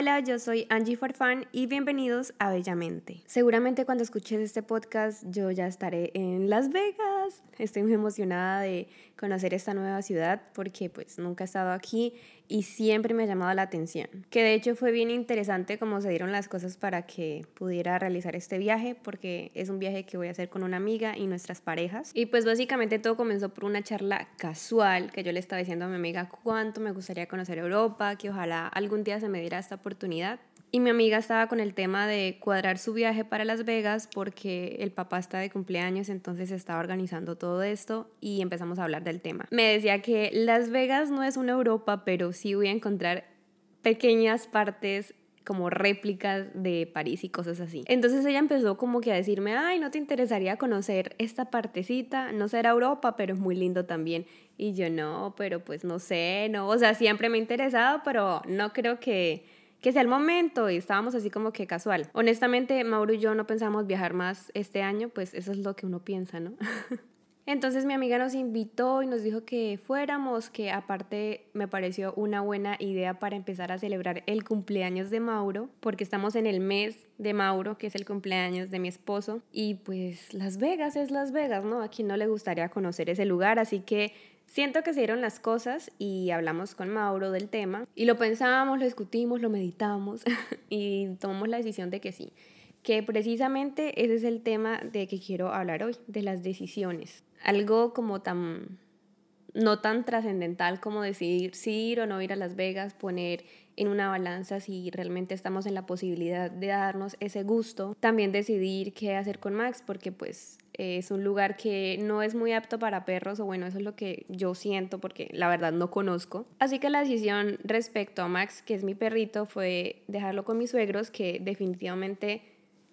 Hola, yo soy Angie Farfán y bienvenidos a Bellamente. Seguramente cuando escuches este podcast yo ya estaré en Las Vegas. Estoy muy emocionada de conocer esta nueva ciudad porque pues nunca he estado aquí y siempre me ha llamado la atención. Que de hecho fue bien interesante cómo se dieron las cosas para que pudiera realizar este viaje porque es un viaje que voy a hacer con una amiga y nuestras parejas. Y pues básicamente todo comenzó por una charla casual que yo le estaba diciendo a mi amiga cuánto me gustaría conocer Europa, que ojalá algún día se me diera esta oportunidad. Y mi amiga estaba con el tema de cuadrar su viaje para Las Vegas porque el papá está de cumpleaños, entonces estaba organizando todo esto y empezamos a hablar del tema. Me decía que Las Vegas no es una Europa, pero sí voy a encontrar pequeñas partes como réplicas de París y cosas así. Entonces ella empezó como que a decirme, ay, ¿no te interesaría conocer esta partecita? No será Europa, pero es muy lindo también. Y yo no, pero pues no sé, no, o sea, siempre me ha interesado, pero no creo que que sea el momento y estábamos así como que casual. Honestamente, Mauro y yo no pensamos viajar más este año, pues eso es lo que uno piensa, ¿no? Entonces mi amiga nos invitó y nos dijo que fuéramos, que aparte me pareció una buena idea para empezar a celebrar el cumpleaños de Mauro, porque estamos en el mes de Mauro, que es el cumpleaños de mi esposo, y pues Las Vegas es Las Vegas, ¿no? A quien no le gustaría conocer ese lugar, así que Siento que se dieron las cosas y hablamos con Mauro del tema y lo pensábamos, lo discutimos, lo meditamos y tomamos la decisión de que sí, que precisamente ese es el tema de que quiero hablar hoy, de las decisiones. Algo como tan no tan trascendental como decidir si ir o no ir a Las Vegas, poner en una balanza si realmente estamos en la posibilidad de darnos ese gusto. También decidir qué hacer con Max, porque pues es un lugar que no es muy apto para perros, o bueno, eso es lo que yo siento porque la verdad no conozco. Así que la decisión respecto a Max, que es mi perrito, fue dejarlo con mis suegros, que definitivamente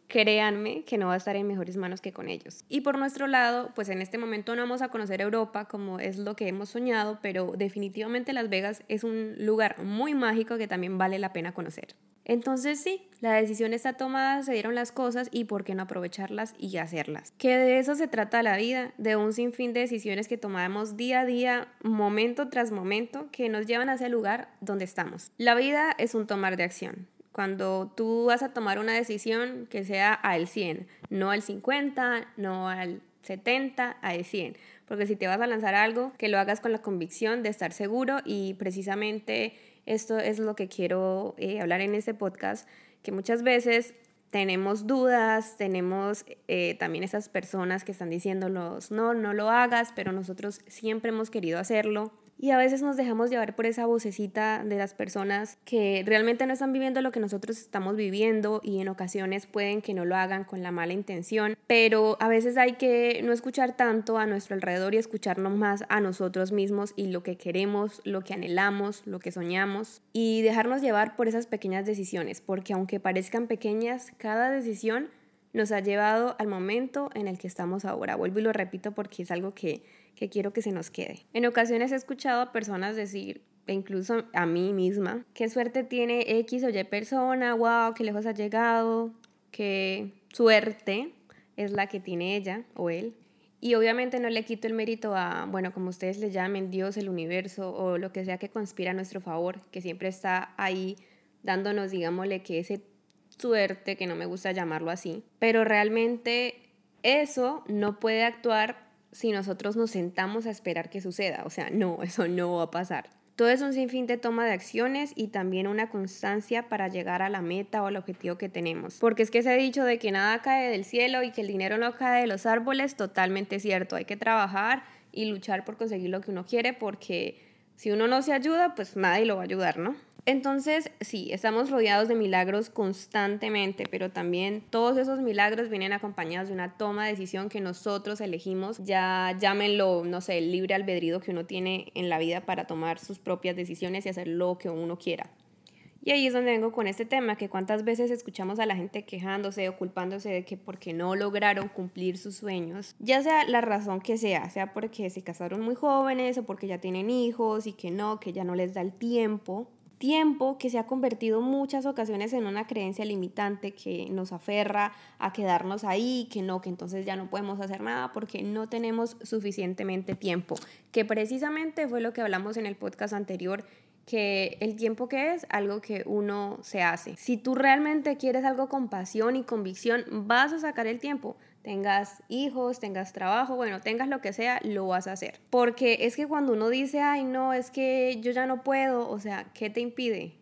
créanme que no va a estar en mejores manos que con ellos. Y por nuestro lado, pues en este momento no vamos a conocer Europa como es lo que hemos soñado, pero definitivamente Las Vegas es un lugar muy mágico que también vale la pena conocer. Entonces sí, la decisión está tomada, se dieron las cosas y por qué no aprovecharlas y hacerlas. Que de eso se trata la vida, de un sinfín de decisiones que tomamos día a día, momento tras momento, que nos llevan hacia el lugar donde estamos. La vida es un tomar de acción. Cuando tú vas a tomar una decisión que sea al 100, no al 50, no al 70, al 100. Porque si te vas a lanzar algo, que lo hagas con la convicción de estar seguro y precisamente esto es lo que quiero eh, hablar en este podcast, que muchas veces tenemos dudas, tenemos eh, también esas personas que están diciéndonos, no, no lo hagas, pero nosotros siempre hemos querido hacerlo. Y a veces nos dejamos llevar por esa vocecita de las personas que realmente no están viviendo lo que nosotros estamos viviendo y en ocasiones pueden que no lo hagan con la mala intención, pero a veces hay que no escuchar tanto a nuestro alrededor y escucharnos más a nosotros mismos y lo que queremos, lo que anhelamos, lo que soñamos y dejarnos llevar por esas pequeñas decisiones, porque aunque parezcan pequeñas, cada decisión nos ha llevado al momento en el que estamos ahora. Vuelvo y lo repito porque es algo que que quiero que se nos quede. En ocasiones he escuchado a personas decir, e incluso a mí misma, qué suerte tiene X o Y persona, wow, qué lejos ha llegado, qué suerte es la que tiene ella o él. Y obviamente no le quito el mérito a, bueno, como ustedes le llamen, Dios, el universo o lo que sea que conspira a nuestro favor, que siempre está ahí dándonos, digámosle, que ese suerte, que no me gusta llamarlo así, pero realmente eso no puede actuar si nosotros nos sentamos a esperar que suceda. O sea, no, eso no va a pasar. Todo es un sinfín de toma de acciones y también una constancia para llegar a la meta o al objetivo que tenemos. Porque es que se ha dicho de que nada cae del cielo y que el dinero no cae de los árboles, totalmente cierto. Hay que trabajar y luchar por conseguir lo que uno quiere porque si uno no se ayuda, pues nadie lo va a ayudar, ¿no? Entonces, sí, estamos rodeados de milagros constantemente, pero también todos esos milagros vienen acompañados de una toma de decisión que nosotros elegimos, ya llámenlo, no sé, el libre albedrío que uno tiene en la vida para tomar sus propias decisiones y hacer lo que uno quiera. Y ahí es donde vengo con este tema, que cuántas veces escuchamos a la gente quejándose o culpándose de que porque no lograron cumplir sus sueños, ya sea la razón que sea, sea porque se casaron muy jóvenes o porque ya tienen hijos y que no, que ya no les da el tiempo, tiempo que se ha convertido muchas ocasiones en una creencia limitante que nos aferra a quedarnos ahí, que no, que entonces ya no podemos hacer nada porque no tenemos suficientemente tiempo, que precisamente fue lo que hablamos en el podcast anterior que el tiempo que es algo que uno se hace. Si tú realmente quieres algo con pasión y convicción, vas a sacar el tiempo. Tengas hijos, tengas trabajo, bueno, tengas lo que sea, lo vas a hacer. Porque es que cuando uno dice, ay, no, es que yo ya no puedo, o sea, ¿qué te impide?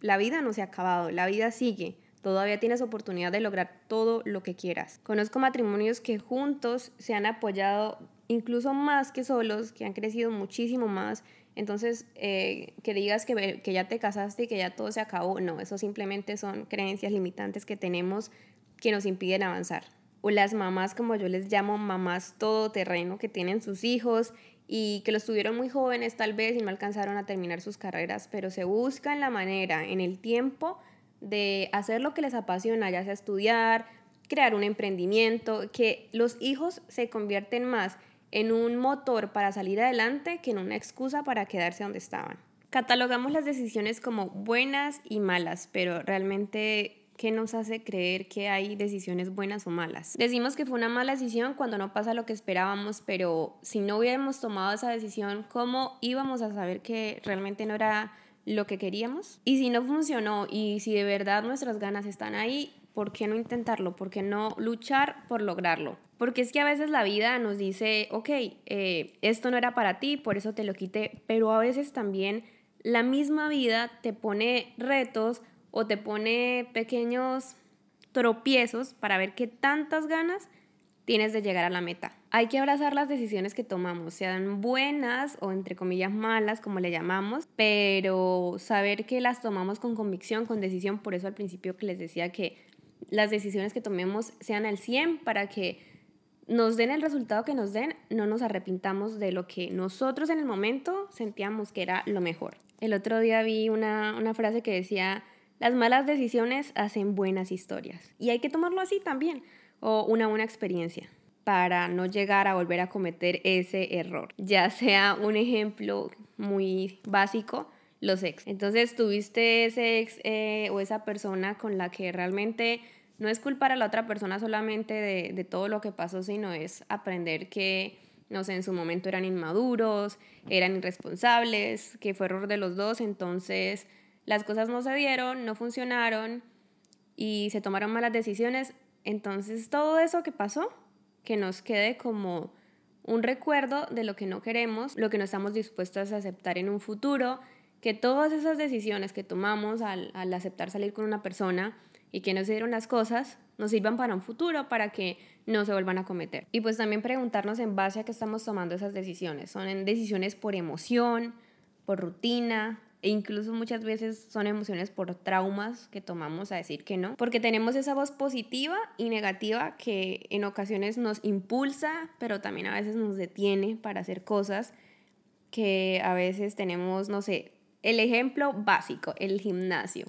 La vida no se ha acabado, la vida sigue. Todavía tienes oportunidad de lograr todo lo que quieras. Conozco matrimonios que juntos se han apoyado incluso más que solos, que han crecido muchísimo más. Entonces, eh, que digas que, que ya te casaste y que ya todo se acabó, no, eso simplemente son creencias limitantes que tenemos que nos impiden avanzar. O las mamás, como yo les llamo, mamás todoterreno, que tienen sus hijos y que los tuvieron muy jóvenes tal vez y no alcanzaron a terminar sus carreras, pero se buscan la manera en el tiempo de hacer lo que les apasiona, ya sea estudiar, crear un emprendimiento, que los hijos se convierten más en un motor para salir adelante que en una excusa para quedarse donde estaban. Catalogamos las decisiones como buenas y malas, pero realmente ¿qué nos hace creer que hay decisiones buenas o malas? Decimos que fue una mala decisión cuando no pasa lo que esperábamos, pero si no hubiéramos tomado esa decisión, ¿cómo íbamos a saber que realmente no era lo que queríamos? Y si no funcionó y si de verdad nuestras ganas están ahí, ¿por qué no intentarlo? ¿Por qué no luchar por lograrlo? Porque es que a veces la vida nos dice, ok, eh, esto no era para ti, por eso te lo quité, pero a veces también la misma vida te pone retos o te pone pequeños tropiezos para ver qué tantas ganas tienes de llegar a la meta. Hay que abrazar las decisiones que tomamos, sean buenas o entre comillas malas, como le llamamos, pero saber que las tomamos con convicción, con decisión, por eso al principio que les decía que las decisiones que tomemos sean al 100 para que nos den el resultado que nos den, no nos arrepintamos de lo que nosotros en el momento sentíamos que era lo mejor. El otro día vi una, una frase que decía, las malas decisiones hacen buenas historias. Y hay que tomarlo así también, o una buena experiencia para no llegar a volver a cometer ese error. Ya sea un ejemplo muy básico, los ex. Entonces tuviste ese ex eh, o esa persona con la que realmente no es culpar a la otra persona solamente de, de todo lo que pasó, sino es aprender que, no sé, en su momento eran inmaduros, eran irresponsables, que fue error de los dos, entonces las cosas no se dieron, no funcionaron y se tomaron malas decisiones. Entonces todo eso que pasó, que nos quede como un recuerdo de lo que no queremos, lo que no estamos dispuestos a aceptar en un futuro, que todas esas decisiones que tomamos al, al aceptar salir con una persona, y que no se dieron las cosas nos sirvan para un futuro, para que no se vuelvan a cometer. Y pues también preguntarnos en base a qué estamos tomando esas decisiones. Son decisiones por emoción, por rutina, e incluso muchas veces son emociones por traumas que tomamos a decir que no, porque tenemos esa voz positiva y negativa que en ocasiones nos impulsa, pero también a veces nos detiene para hacer cosas que a veces tenemos, no sé, el ejemplo básico, el gimnasio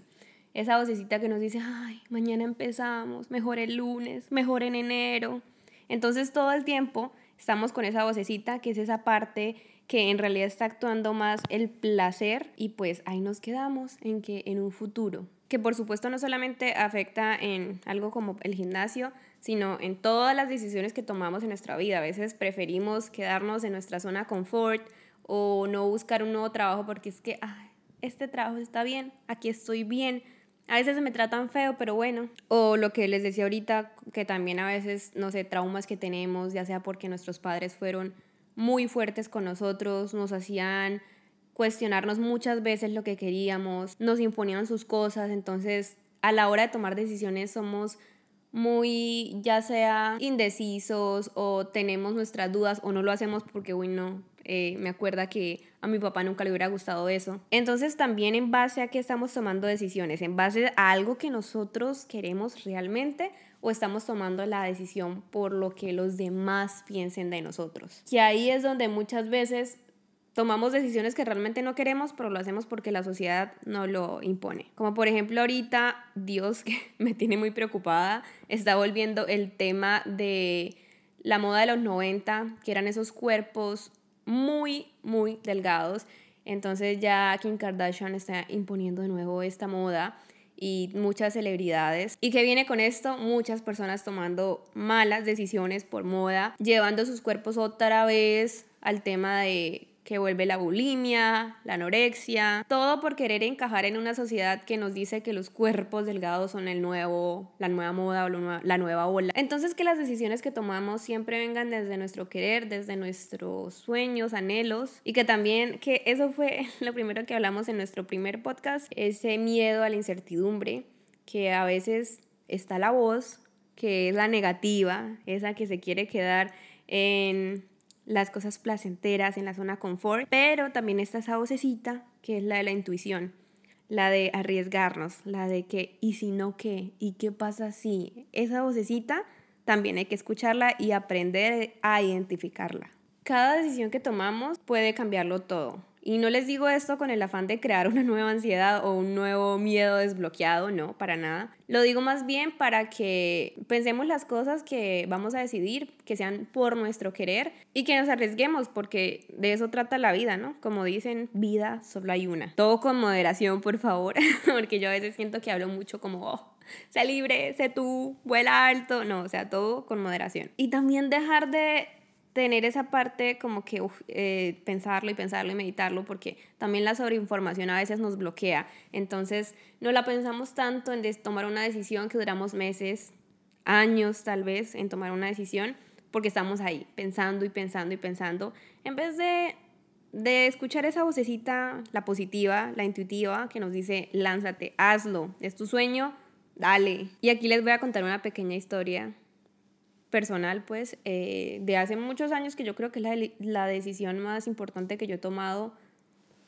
esa vocecita que nos dice, ay, mañana empezamos, mejor el lunes, mejor en enero. Entonces todo el tiempo estamos con esa vocecita que es esa parte que en realidad está actuando más el placer y pues ahí nos quedamos en que en un futuro, que por supuesto no solamente afecta en algo como el gimnasio, sino en todas las decisiones que tomamos en nuestra vida. A veces preferimos quedarnos en nuestra zona confort o no buscar un nuevo trabajo porque es que, ay, este trabajo está bien, aquí estoy bien, a veces me tratan feo, pero bueno. O lo que les decía ahorita, que también a veces, no sé, traumas que tenemos, ya sea porque nuestros padres fueron muy fuertes con nosotros, nos hacían cuestionarnos muchas veces lo que queríamos, nos imponían sus cosas, entonces a la hora de tomar decisiones somos muy ya sea indecisos o tenemos nuestras dudas o no lo hacemos porque, uy, no, eh, me acuerda que a mi papá nunca le hubiera gustado eso. Entonces también en base a qué estamos tomando decisiones, en base a algo que nosotros queremos realmente o estamos tomando la decisión por lo que los demás piensen de nosotros. Que ahí es donde muchas veces tomamos decisiones que realmente no queremos, pero lo hacemos porque la sociedad no lo impone. Como por ejemplo ahorita, Dios, que me tiene muy preocupada, está volviendo el tema de la moda de los 90, que eran esos cuerpos muy, muy delgados. Entonces ya Kim Kardashian está imponiendo de nuevo esta moda y muchas celebridades. ¿Y que viene con esto? Muchas personas tomando malas decisiones por moda, llevando sus cuerpos otra vez al tema de que vuelve la bulimia, la anorexia, todo por querer encajar en una sociedad que nos dice que los cuerpos delgados son el nuevo, la nueva moda o la nueva ola. Entonces que las decisiones que tomamos siempre vengan desde nuestro querer, desde nuestros sueños, anhelos y que también, que eso fue lo primero que hablamos en nuestro primer podcast, ese miedo a la incertidumbre, que a veces está la voz, que es la negativa, esa que se quiere quedar en las cosas placenteras, en la zona confort, pero también está esa vocecita que es la de la intuición, la de arriesgarnos, la de que, ¿y si no qué? ¿Y qué pasa si? Esa vocecita también hay que escucharla y aprender a identificarla. Cada decisión que tomamos puede cambiarlo todo. Y no les digo esto con el afán de crear una nueva ansiedad o un nuevo miedo desbloqueado, no, para nada. Lo digo más bien para que pensemos las cosas que vamos a decidir, que sean por nuestro querer y que nos arriesguemos, porque de eso trata la vida, ¿no? Como dicen, vida solo hay una. Todo con moderación, por favor, porque yo a veces siento que hablo mucho como, oh, sé libre, sé tú, vuela alto, no, o sea, todo con moderación. Y también dejar de tener esa parte como que eh, pensarlo y pensarlo y meditarlo, porque también la sobreinformación a veces nos bloquea. Entonces, no la pensamos tanto en tomar una decisión que duramos meses, años tal vez, en tomar una decisión, porque estamos ahí pensando y pensando y pensando, en vez de, de escuchar esa vocecita, la positiva, la intuitiva, que nos dice, lánzate, hazlo, es tu sueño, dale. Y aquí les voy a contar una pequeña historia personal, pues, eh, de hace muchos años que yo creo que es la, la, decisión más importante que yo he tomado,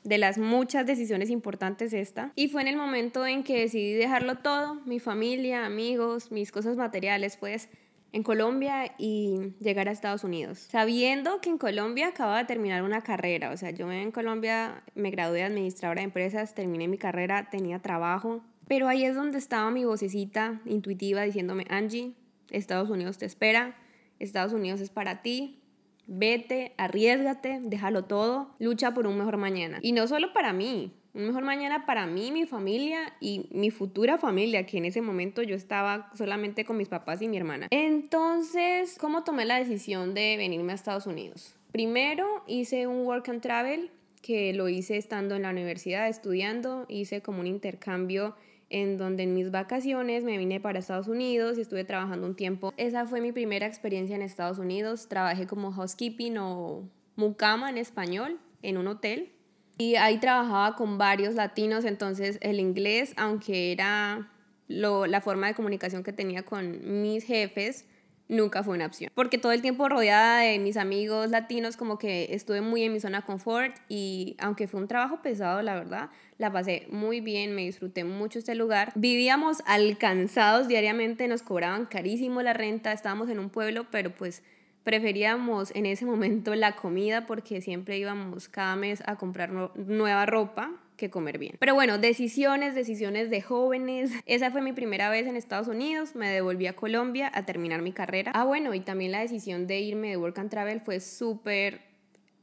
de las muchas decisiones importantes esta. Y fue en el momento en que decidí dejarlo todo, mi familia, amigos, mis cosas materiales, pues, en Colombia y llegar a Estados Unidos. Sabiendo que en Colombia acababa de terminar una carrera, o sea, yo en Colombia me gradué de administradora de empresas, terminé mi carrera, tenía trabajo, pero ahí es donde estaba mi vocecita intuitiva diciéndome, Angie, Estados Unidos te espera, Estados Unidos es para ti, vete, arriesgate, déjalo todo, lucha por un mejor mañana. Y no solo para mí, un mejor mañana para mí, mi familia y mi futura familia, que en ese momento yo estaba solamente con mis papás y mi hermana. Entonces, ¿cómo tomé la decisión de venirme a Estados Unidos? Primero hice un work and travel que lo hice estando en la universidad estudiando, hice como un intercambio en donde en mis vacaciones me vine para Estados Unidos y estuve trabajando un tiempo. Esa fue mi primera experiencia en Estados Unidos. Trabajé como housekeeping o mucama en español en un hotel. Y ahí trabajaba con varios latinos, entonces el inglés, aunque era lo, la forma de comunicación que tenía con mis jefes, nunca fue una opción. Porque todo el tiempo rodeada de mis amigos latinos, como que estuve muy en mi zona confort y aunque fue un trabajo pesado, la verdad, la pasé muy bien, me disfruté mucho este lugar. Vivíamos alcanzados diariamente, nos cobraban carísimo la renta, estábamos en un pueblo, pero pues preferíamos en ese momento la comida porque siempre íbamos cada mes a comprar nueva ropa que comer bien. Pero bueno, decisiones, decisiones de jóvenes. Esa fue mi primera vez en Estados Unidos. Me devolví a Colombia a terminar mi carrera. Ah, bueno, y también la decisión de irme de Work Travel fue súper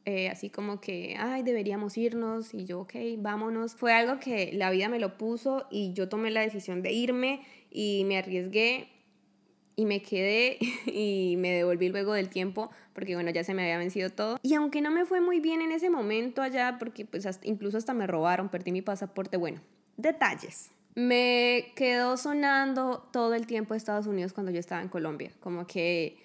eh, así como que, ay, deberíamos irnos, y yo, ok, vámonos. Fue algo que la vida me lo puso y yo tomé la decisión de irme y me arriesgué y me quedé y me devolví luego del tiempo porque bueno, ya se me había vencido todo. Y aunque no me fue muy bien en ese momento allá, porque pues incluso hasta me robaron, perdí mi pasaporte, bueno, detalles. Me quedó sonando todo el tiempo Estados Unidos cuando yo estaba en Colombia, como que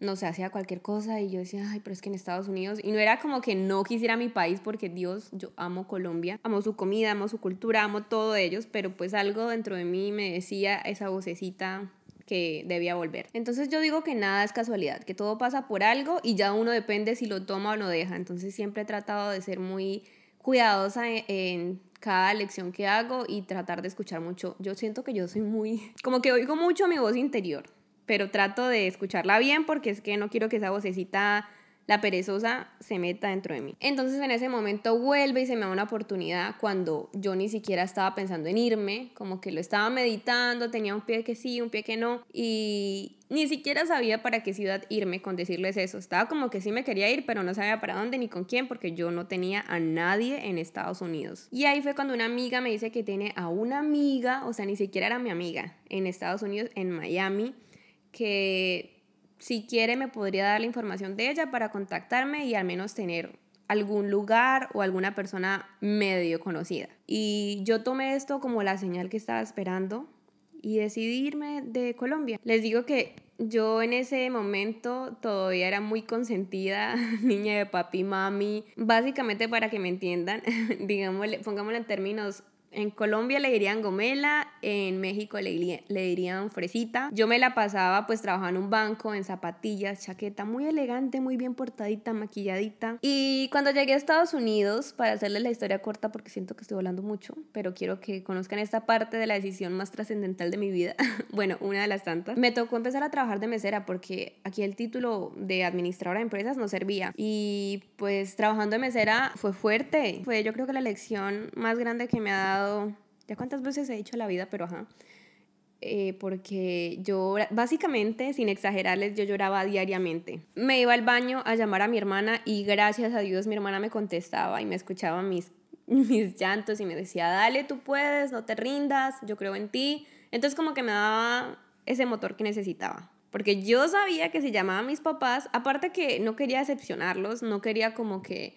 no sé, hacía cualquier cosa y yo decía, ay, pero es que en Estados Unidos, y no era como que no quisiera mi país porque Dios, yo amo Colombia, amo su comida, amo su cultura, amo todo de ellos, pero pues algo dentro de mí me decía esa vocecita que debía volver. Entonces yo digo que nada es casualidad, que todo pasa por algo y ya uno depende si lo toma o lo deja. Entonces siempre he tratado de ser muy cuidadosa en, cada lección que hago y tratar de escuchar mucho. Yo siento que yo soy muy, como que oigo mucho mi voz interior, pero trato de escucharla bien porque es que no quiero que esa vocecita la perezosa se meta dentro de mí. Entonces en ese momento vuelve y se me da una oportunidad cuando yo ni siquiera estaba pensando en irme, como que lo estaba meditando, tenía un pie que sí, un pie que no, y ni siquiera sabía para qué ciudad irme con decirles eso. Estaba como que sí me quería ir, pero no sabía para dónde ni con quién, porque yo no tenía a nadie en Estados Unidos. Y ahí fue cuando una amiga me dice que tiene a una amiga, o sea, ni siquiera era mi amiga, en Estados Unidos, en Miami, que si quiere me podría dar la información de ella para contactarme y al menos tener algún lugar o alguna persona medio conocida. Y yo tomé esto como la señal que estaba esperando y decidí irme de Colombia. Les digo que yo en ese momento todavía era muy consentida, niña de papi mami. Básicamente para que me entiendan, digámosle, pongámoslo en términos en Colombia le dirían gomela, en México le, le, dirían fresita. Yo me la pasaba pues trabajando en un banco, en zapatillas, chaqueta, muy elegante, muy bien portadita, maquilladita. Y cuando llegué a Estados Unidos, para hacerles la historia corta porque siento que estoy hablando mucho, pero quiero que conozcan esta parte de la decisión más trascendental de mi vida, bueno, una de las tantas, me tocó empezar a trabajar de mesera porque aquí el título de administradora de empresas no servía. Y pues trabajando de mesera fue fuerte, fue yo creo que la lección más grande que me ha dado ya cuántas veces he dicho la vida, pero ajá. Eh, porque yo básicamente, sin exagerarles, yo lloraba diariamente. Me iba al baño a llamar a mi hermana y gracias a Dios mi hermana me contestaba y me escuchaba mis, mis llantos y me decía, dale, tú puedes, no te rindas, yo creo en ti. Entonces como que me daba ese motor que necesitaba. Porque yo sabía que si llamaba a mis papás, aparte que no quería decepcionarlos, no quería como que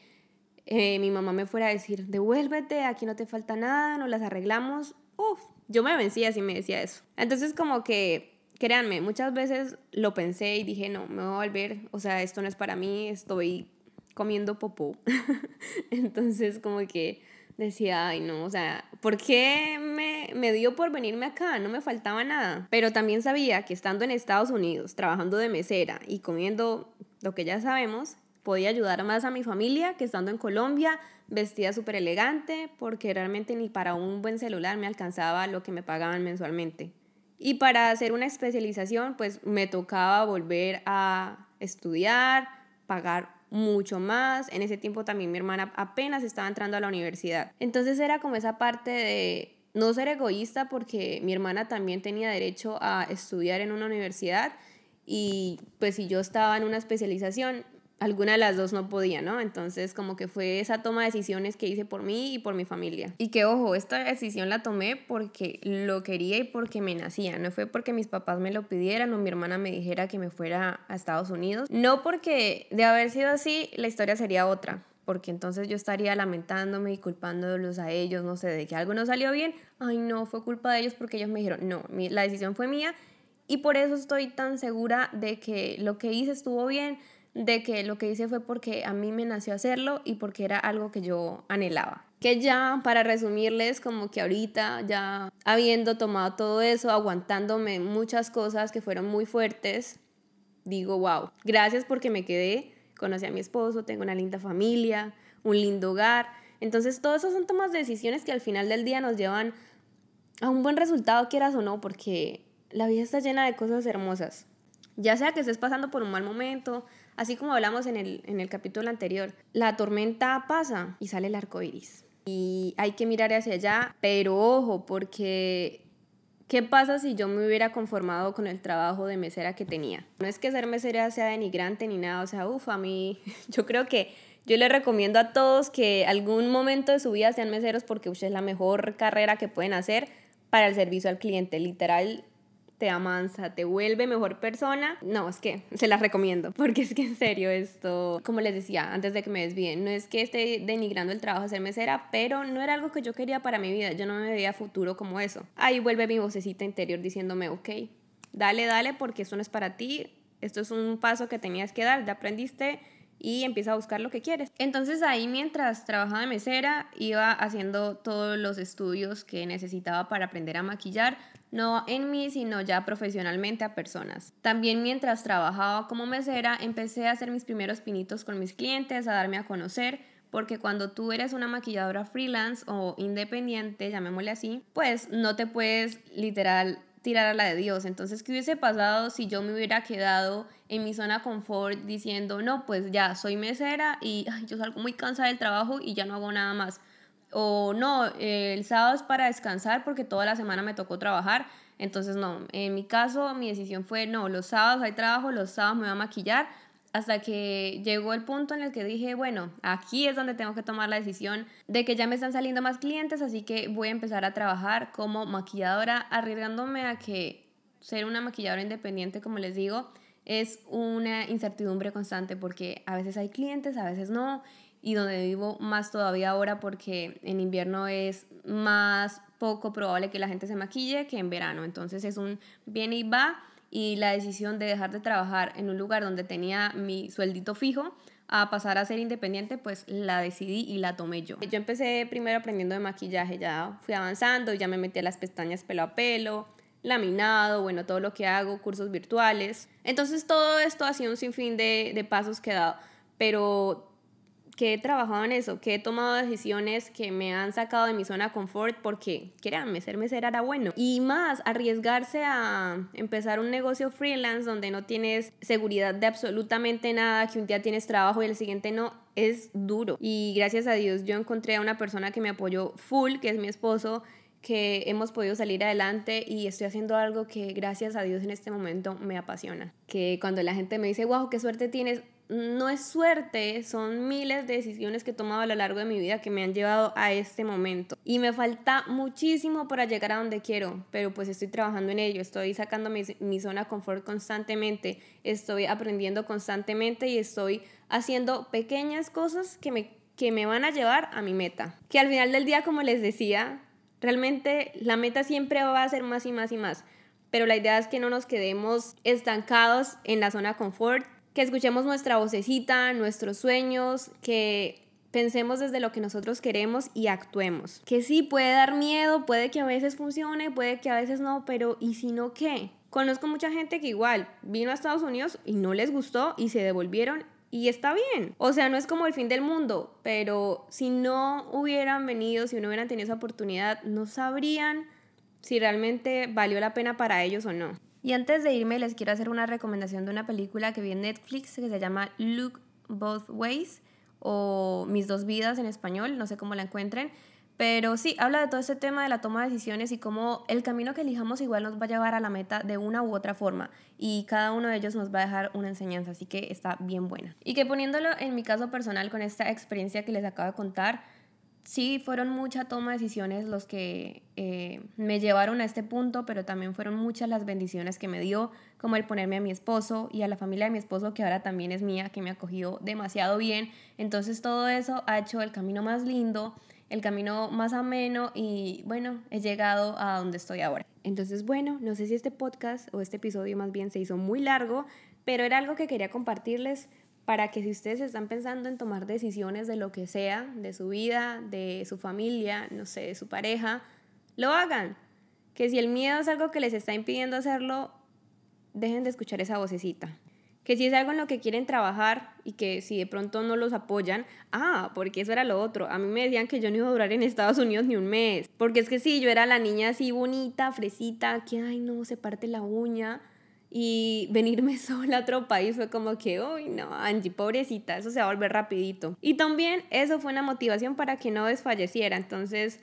eh, mi mamá me fuera a decir, devuélvete, aquí no te falta nada, no las arreglamos. Uf, yo me vencía si me decía eso. Entonces como que, créanme, muchas veces lo pensé y dije, no, me voy a volver, o sea, esto no es para mí, estoy comiendo popó. Entonces como que decía, ay no, o sea, ¿por qué me, me, dio por venirme acá? No me faltaba nada. Pero también sabía que estando en Estados Unidos, trabajando de mesera y comiendo lo que ya sabemos, podía ayudar más a mi familia que estando en Colombia, vestía súper elegante, porque realmente ni para un buen celular me alcanzaba lo que me pagaban mensualmente. Y para hacer una especialización, pues me tocaba volver a estudiar, pagar mucho más. En ese tiempo también mi hermana apenas estaba entrando a la universidad. Entonces era como esa parte de no ser egoísta porque mi hermana también tenía derecho a estudiar en una universidad y pues si yo estaba en una especialización, alguna de las dos no podía, ¿no? Entonces como que fue esa toma de decisiones que hice por mí y por mi familia. Y que ojo, esta decisión la tomé porque lo quería y porque me nacía, no fue porque mis papás me lo pidieran o mi hermana me dijera que me fuera a Estados Unidos, no porque de haber sido así la historia sería otra. Porque entonces yo estaría lamentándome y culpándolos a ellos, no sé, de que algo no salió bien. Ay, no, fue culpa de ellos porque ellos me dijeron, no, la decisión fue mía y por eso estoy tan segura de que lo que hice estuvo bien, de que lo que hice fue porque a mí me nació hacerlo y porque era algo que yo anhelaba. Que ya, para resumirles, como que ahorita, ya habiendo tomado todo eso, aguantándome muchas cosas que fueron muy fuertes, digo, wow, gracias porque me quedé, conocí a mi esposo, tengo una linda familia, un lindo hogar. Entonces, todo eso son tomas de decisiones que al final del día nos llevan a un buen resultado, quieras o no, porque la vida está llena de cosas hermosas. Ya sea que estés pasando por un mal momento, Así como hablamos en el, en el capítulo anterior, la tormenta pasa y sale el arco iris. Y hay que mirar hacia allá, pero ojo, porque ¿Qué pasa si yo me hubiera conformado con el trabajo de mesera que tenía? No es que ser mesera sea denigrante ni nada, o sea, uff, a mí, yo creo que yo les recomiendo a todos que algún momento de su vida sean meseros porque es la mejor carrera que pueden hacer para el servicio al cliente. Literal, te amansa, te vuelve mejor persona. No, es que se las recomiendo, porque es que en serio esto, como les decía antes de que me desvíen, no es que esté denigrando el trabajo de ser mesera, pero no era algo que yo quería para mi vida, yo no me veía futuro como eso. Ahí vuelve mi vocecita interior diciéndome, ok, dale, dale, porque esto no es para ti, esto es un paso que tenías que dar, ya aprendiste y empieza a buscar lo que quieres. Entonces ahí mientras trabajaba de mesera iba haciendo todos los estudios que necesitaba para aprender a maquillar, no en mí, sino ya profesionalmente a personas. También mientras trabajaba como mesera, empecé a hacer mis primeros pinitos con mis clientes, a darme a conocer, porque cuando tú eres una maquilladora freelance o independiente, llamémosle así, pues no te puedes literal tirar a la de Dios. Entonces, ¿qué hubiese pasado si yo me hubiera quedado en mi zona confort diciendo, no, pues ya soy mesera y yo salgo muy cansada del trabajo y ya no hago nada más? O no, el sábado es para descansar porque toda la semana me tocó trabajar. Entonces, no, en mi caso, mi decisión fue, no, los sábados hay trabajo, los sábados me voy a maquillar hasta que llegó el punto en el que dije, bueno, aquí es donde tengo que tomar la decisión de que ya me están saliendo más clientes, así que voy a empezar a trabajar como maquilladora, arriesgándome a que ser una maquilladora independiente, como les digo, es una incertidumbre constante porque a veces hay clientes, a veces no, y donde vivo más todavía ahora porque en invierno es más poco probable que la gente se maquille que en verano. Entonces es un bien y va y la decisión de dejar de trabajar en un lugar donde tenía mi sueldito fijo a pasar a ser independiente, pues la decidí y la tomé yo. Yo empecé primero aprendiendo de maquillaje, ya fui avanzando, ya me metí a las pestañas pelo a pelo, laminado, bueno, todo lo que hago, cursos virtuales. Entonces todo esto ha sido un sinfín de, de pasos que he dado, pero que he trabajado en eso, que he tomado decisiones que me han sacado de mi zona de confort porque, créanme, ser mesera era bueno. Y más, arriesgarse a empezar un negocio freelance donde no tienes seguridad de absolutamente nada, que un día tienes trabajo y el siguiente no, es duro. Y gracias a Dios yo encontré a una persona que me apoyó full, que es mi esposo, que hemos podido salir adelante y estoy haciendo algo que gracias a Dios en este momento me apasiona. Que cuando la gente me dice, wow, qué suerte tienes, no es suerte, son miles de decisiones que he tomado a lo largo de mi vida que me han llevado a este momento. Y me falta muchísimo para llegar a donde quiero, pero pues estoy trabajando en ello, estoy sacando mi, mi zona de confort constantemente, estoy aprendiendo constantemente y estoy haciendo pequeñas cosas que me, que me van a llevar a mi meta. Que al final del día, como les decía, realmente la meta siempre va a ser más y más y más. Pero la idea es que no nos quedemos estancados en la zona confort, que escuchemos nuestra vocecita, nuestros sueños, que pensemos desde lo que nosotros queremos y actuemos. Que sí, puede dar miedo, puede que a veces funcione, puede que a veces no, pero ¿y si no qué? Conozco mucha gente que igual vino a Estados Unidos y no les gustó y se devolvieron y está bien. O sea, no es como el fin del mundo, pero si no hubieran venido, si no hubieran tenido esa oportunidad, no sabrían si realmente valió la pena para ellos o no. Y antes de irme les quiero hacer una recomendación de una película que vi en Netflix que se llama Look Both Ways o Mis dos vidas en español, no sé cómo la encuentren. Pero sí, habla de todo este tema de la toma de decisiones y cómo el camino que elijamos igual nos va a llevar a la meta de una u otra forma y cada uno de ellos nos va a dejar una enseñanza, así que está bien buena. Y que poniéndolo en mi caso personal con esta experiencia que les acabo de contar, sí fueron muchas toma de decisiones los que eh, me llevaron a este punto, pero también fueron muchas las bendiciones que me dio, como el ponerme a mi esposo y a la familia de mi esposo, que ahora también es mía, que me acogió demasiado bien. Entonces todo eso ha hecho el camino más lindo, el camino más ameno y bueno, he llegado a donde estoy ahora. Entonces bueno, no sé si este podcast o este episodio más bien se hizo muy largo, pero era algo que quería compartirles para que si ustedes están pensando en tomar decisiones de lo que sea, de su vida, de su familia, no sé, de su pareja, lo hagan. Que si el miedo es algo que les está impidiendo hacerlo, dejen de escuchar esa vocecita. Que si es algo en lo que quieren trabajar y que si de pronto no los apoyan, ah, porque eso era lo otro. A mí me decían que yo no iba a durar en Estados Unidos ni un mes. Porque es que sí, yo era la niña así bonita, fresita, que, ay, no, se parte la uña y venirme sola a otro país fue como que, uy, no, Angie, pobrecita, eso se va a volver rapidito. Y también eso fue una motivación para que no desfalleciera. Entonces,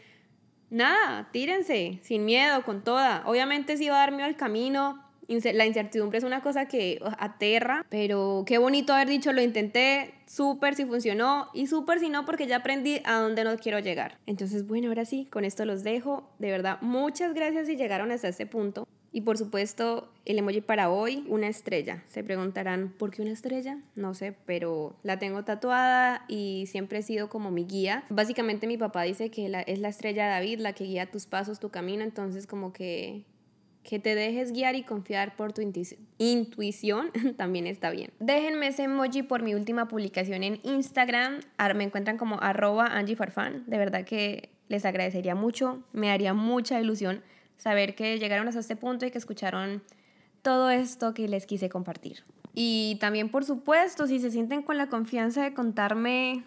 nada, tírense, sin miedo, con toda. Obviamente sí va a dar miedo el camino. La incertidumbre es una cosa que aterra, pero qué bonito haber dicho, lo intenté, súper si funcionó y súper si no, porque ya aprendí a dónde no quiero llegar. Entonces, bueno, ahora sí, con esto los dejo. De verdad, muchas gracias si llegaron hasta este punto. Y por supuesto, el emoji para hoy, una estrella. Se preguntarán, ¿por qué una estrella? No sé, pero la tengo tatuada y siempre he sido como mi guía. Básicamente mi papá dice que es la estrella David, la que guía tus pasos, tu camino, entonces como que que te dejes guiar y confiar por tu intuición también está bien. Déjenme ese emoji por mi última publicación en Instagram. Me encuentran como arroba Angie De verdad que les agradecería mucho. Me haría mucha ilusión saber que llegaron hasta este punto y que escucharon todo esto que les quise compartir. Y también, por supuesto, si se sienten con la confianza de contarme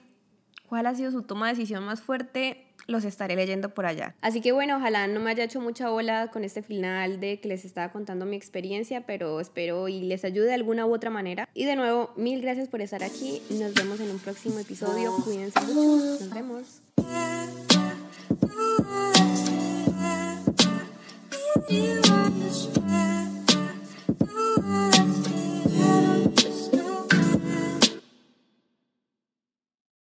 cuál ha sido su toma de decisión más fuerte, los estaré leyendo por allá. Así que bueno, ojalá no me haya hecho mucha bola con este final de que les estaba contando mi experiencia, pero espero y les ayude de alguna u otra manera. Y de nuevo, mil gracias por estar aquí. Nos vemos en un próximo episodio. Cuídense mucho. Nos vemos. Thank you.